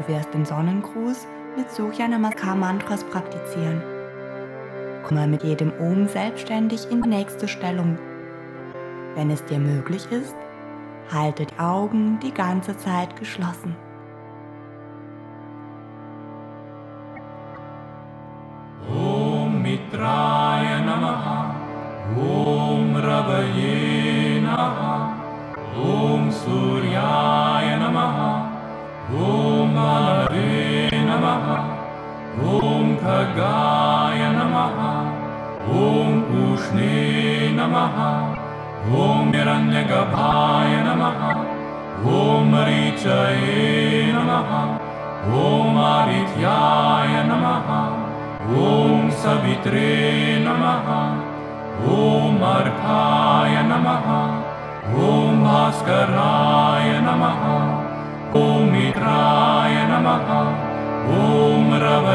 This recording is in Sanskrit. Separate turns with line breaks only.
Du wirst den Sonnengruß mit Surya Namaskar Mantras praktizieren. Komme mit jedem Om selbstständig in die nächste Stellung. Wenn es dir möglich ist, halte die Augen die ganze Zeit geschlossen.
Om Mitraya Namaha Om Ravaye Namaha Om Suryaya Khagaya Namaha Om Ushne Namaha Om Hiranyagabhaya Namaha Om Richaye Namaha Om Adityaya Namaha Om Savitre Namaha Om Arkhaya Namaha Om Bhaskaraya Namaha Om Mitraya Namaha Om Rava